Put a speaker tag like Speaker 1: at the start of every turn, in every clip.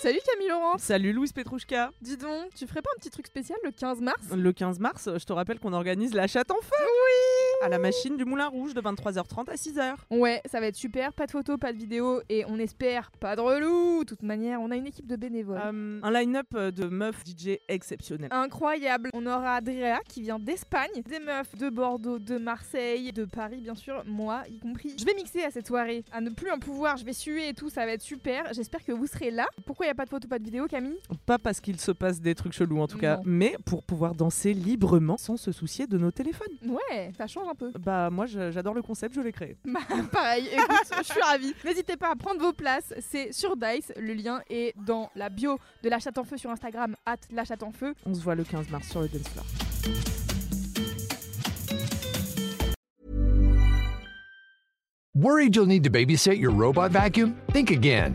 Speaker 1: Salut Camille Laurent.
Speaker 2: Salut Louise Petrouchka.
Speaker 1: Dis donc, tu ferais pas un petit truc spécial le 15 mars?
Speaker 2: Le 15 mars, je te rappelle qu'on organise la chatte en feu. Oui À la machine du Moulin Rouge de 23h30 à 6h.
Speaker 1: Ouais, ça va être super, pas de photos, pas de vidéos et on espère pas de relou. De toute manière, on a une équipe de bénévoles.
Speaker 2: Euh, un line-up de meufs DJ exceptionnel.
Speaker 1: Incroyable On aura Adrea qui vient d'Espagne, des meufs de Bordeaux, de Marseille, de Paris bien sûr, moi y compris. Je vais mixer à cette soirée, à ne plus en pouvoir, je vais suer et tout, ça va être super. J'espère que vous serez là. Pourquoi il y a pas de photos, pas de vidéos Camille?
Speaker 2: Pas parce qu'il se passe des trucs chelous en tout cas, mais pour pouvoir danser librement sans se soucier de nos téléphones.
Speaker 1: Ouais, ça change un peu.
Speaker 2: Bah moi j'adore le concept, je l'ai créé.
Speaker 1: Bah, pareil, écoute, je suis ravie. N'hésitez pas à prendre vos places, c'est sur Dice, le lien est dans la bio de la chatte en feu sur Instagram, at la chatte en feu.
Speaker 2: On se voit le 15 mars sur le dance floor.
Speaker 3: Worried you'll need to babysit your robot vacuum? Think again.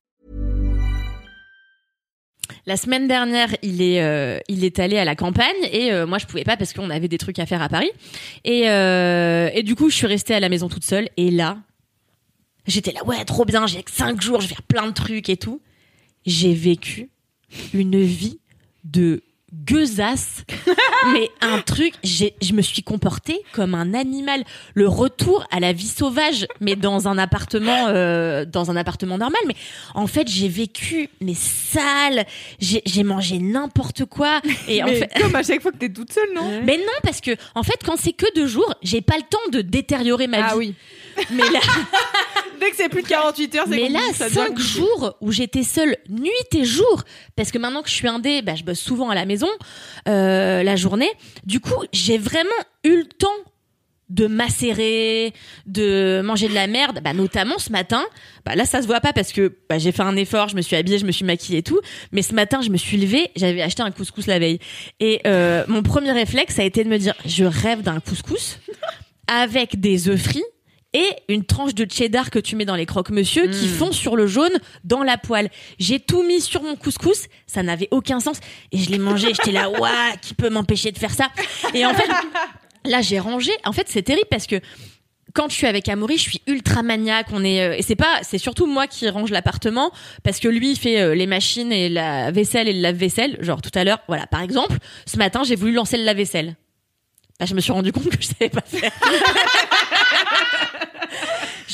Speaker 4: La semaine dernière, il est, euh, il est allé à la campagne et euh, moi je pouvais pas parce qu'on avait des trucs à faire à Paris. Et, euh, et du coup, je suis restée à la maison toute seule. Et là, j'étais là, ouais, trop bien, j'ai que cinq jours, je vais faire plein de trucs et tout. J'ai vécu une vie de gueusasse, mais un truc, j'ai, je me suis comportée comme un animal. Le retour à la vie sauvage, mais dans un appartement, euh, dans un appartement normal. Mais en fait, j'ai vécu mais sale. J'ai, mangé n'importe quoi. Et en
Speaker 1: Mais
Speaker 4: fait,
Speaker 1: comme à chaque fois que t'es toute seule, non
Speaker 4: mais non, parce que en fait, quand c'est que deux jours, j'ai pas le temps de détériorer ma vie.
Speaker 1: Ah oui.
Speaker 4: Mais là,
Speaker 1: Dès que c'est plus de 48 heures, c'est
Speaker 4: mais là,
Speaker 1: compliqué, ça devient
Speaker 4: cinq
Speaker 1: compliqué.
Speaker 4: jours où j'étais seule nuit et jour, parce que maintenant que je suis indé, bah, je bosse souvent à la maison euh, la journée. Du coup, j'ai vraiment eu le temps de macérer, de manger de la merde, bah, notamment ce matin. Bah, là, ça se voit pas parce que bah, j'ai fait un effort, je me suis habillée, je me suis maquillée et tout. Mais ce matin, je me suis levée, j'avais acheté un couscous la veille. Et euh, mon premier réflexe a été de me dire, je rêve d'un couscous avec des œufs frits et une tranche de cheddar que tu mets dans les croque-monsieur qui fond sur le jaune dans la poêle. J'ai tout mis sur mon couscous, ça n'avait aucun sens et je l'ai mangé, j'étais là ouah, qui peut m'empêcher de faire ça? Et en fait là j'ai rangé. En fait, c'est terrible parce que quand je suis avec Amaury, je suis ultra maniaque. On est euh, et c'est pas, c'est surtout moi qui range l'appartement parce que lui il fait euh, les machines et la vaisselle et le lave-vaisselle. Genre tout à l'heure, voilà. Par exemple, ce matin j'ai voulu lancer le lave-vaisselle. Bah, je me suis rendu compte que je savais pas faire.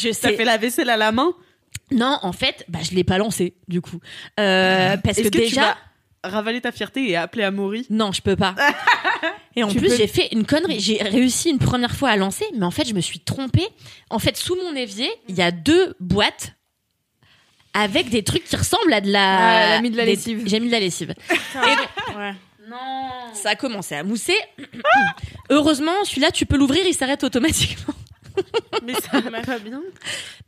Speaker 4: je sais.
Speaker 5: fait la vaisselle à la main?
Speaker 4: Non, en fait, bah je l'ai pas lancé du coup Euh, parce que, déjà.
Speaker 5: ravaler ta fierté et appeler Amaury?
Speaker 4: Non, je peux pas. Et en
Speaker 1: Tu
Speaker 4: plus,
Speaker 1: peux-
Speaker 4: j'ai fait une connerie. J'ai réussi une première fois à lancer, mais en fait, je me suis trompée. En fait, sous mon évier, il y a deux boîtes avec des trucs qui ressemblent à de la.
Speaker 1: Ah, mis de la
Speaker 4: des-
Speaker 1: lessive.
Speaker 4: J'ai mis de la lessive. Et
Speaker 5: Non.
Speaker 4: ça a commencé à mousser. Heureusement, celui-là, tu peux l'ouvrir, il s'arrête automatiquement.
Speaker 5: Mais ça va pas bien.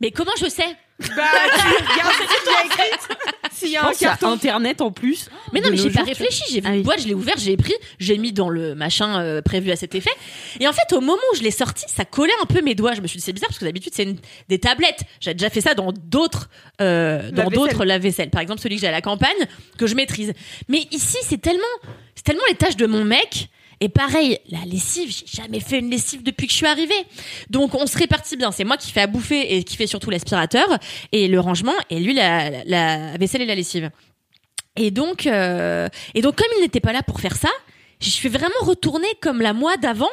Speaker 4: Mais comment je sais?
Speaker 1: Bah, tu regardes ce qu'il y a écrit. S'il y
Speaker 5: Je
Speaker 1: a un
Speaker 5: pense
Speaker 1: carton.
Speaker 5: Internet en plus.
Speaker 4: Mais non,
Speaker 5: De
Speaker 4: mais
Speaker 5: nos
Speaker 4: j'ai pas
Speaker 5: jours, tu-
Speaker 4: réfléchi. J'ai vu
Speaker 5: Ah
Speaker 4: une
Speaker 5: oui.
Speaker 4: boîte, je l'ai ouvert, j'ai pris, j'ai mis dans le machin euh, prévu à cet effet. Et en fait, au moment où je l'ai sorti, ça collait un peu mes doigts. Je me suis dit c'est bizarre parce que d'habitude c'est une- des tablettes. J'ai déjà fait ça dans d'autres, euh, dans
Speaker 1: Lave-vaisselle.
Speaker 4: d'autres lave-vaisselle. Par exemple, celui que j'ai à la campagne que je maîtrise. Mais ici, c'est tellement, c'est tellement les tâches de mon mec. Et pareil, la lessive, j'ai jamais fait une lessive depuis que je suis arrivée. Donc on se répartit bien. C'est moi qui fais à bouffer et qui fait surtout l'aspirateur et le rangement, et lui la, la- vaisselle et la lessive. Et donc, euh, et donc comme il n'était pas là pour faire ça, je suis vraiment retournée comme la moi d'avant.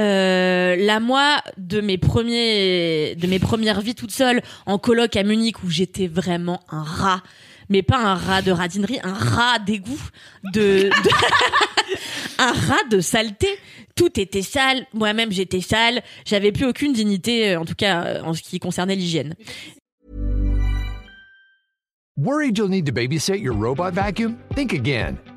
Speaker 4: Euh, la moi de mes premiers de mes premières vies toute seule en coloc à Munich où j'étais vraiment un rat mais pas un rat de radinerie un rat d'égout de, un rat de saleté tout était sale moi-même j'étais sale j'avais plus aucune dignité euh, en tout cas euh, en ce qui concernait l'hygiène
Speaker 3: Worried you'll need to babysit your robot vacuum? Think again.